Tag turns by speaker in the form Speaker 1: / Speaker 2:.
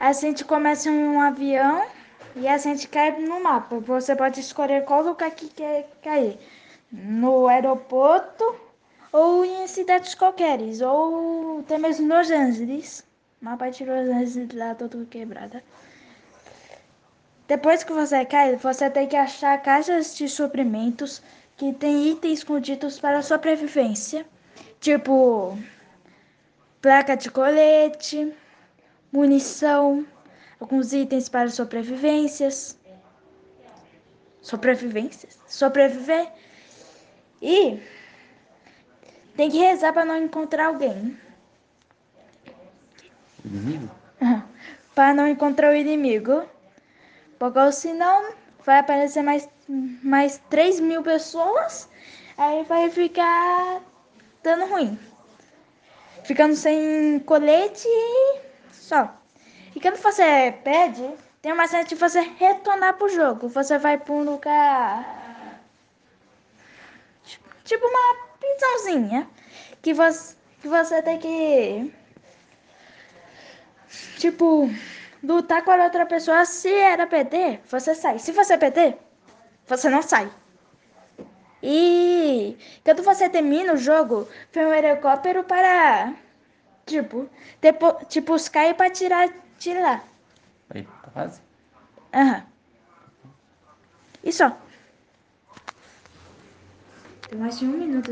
Speaker 1: a gente começa em um avião e a gente cai no mapa. Você pode escolher qual lugar que quer cair. No aeroporto ou em cidades qualquer, ou até mesmo Los Angeles. Mapa de Los Angeles lá todo quebrada. Depois que você cai, você tem que achar caixas de suprimentos que tem itens escondidos para sobrevivência. Tipo placa de colete, munição, alguns itens para sobrevivências. Sobrevivências? Sobreviver. E tem que rezar para não encontrar alguém.
Speaker 2: Inimigo?
Speaker 1: para não encontrar o inimigo. Porque senão vai aparecer mais, mais 3 mil pessoas. Aí vai ficar dando ruim. Ficando sem colete e só. E quando você perde, tem uma chance de você retornar pro jogo. Você vai pra um lugar. Tipo uma prisãozinha. Que você, que você tem que. Tipo, lutar com a outra pessoa. Se era perder, você sai. Se você perder, você não sai. E quando você termina o jogo, foi um helicóptero para. Tipo, depois, tipo, os cair para tirar de lá.
Speaker 2: Aí, quase.
Speaker 1: Aham. E só. Tem mais de um minuto.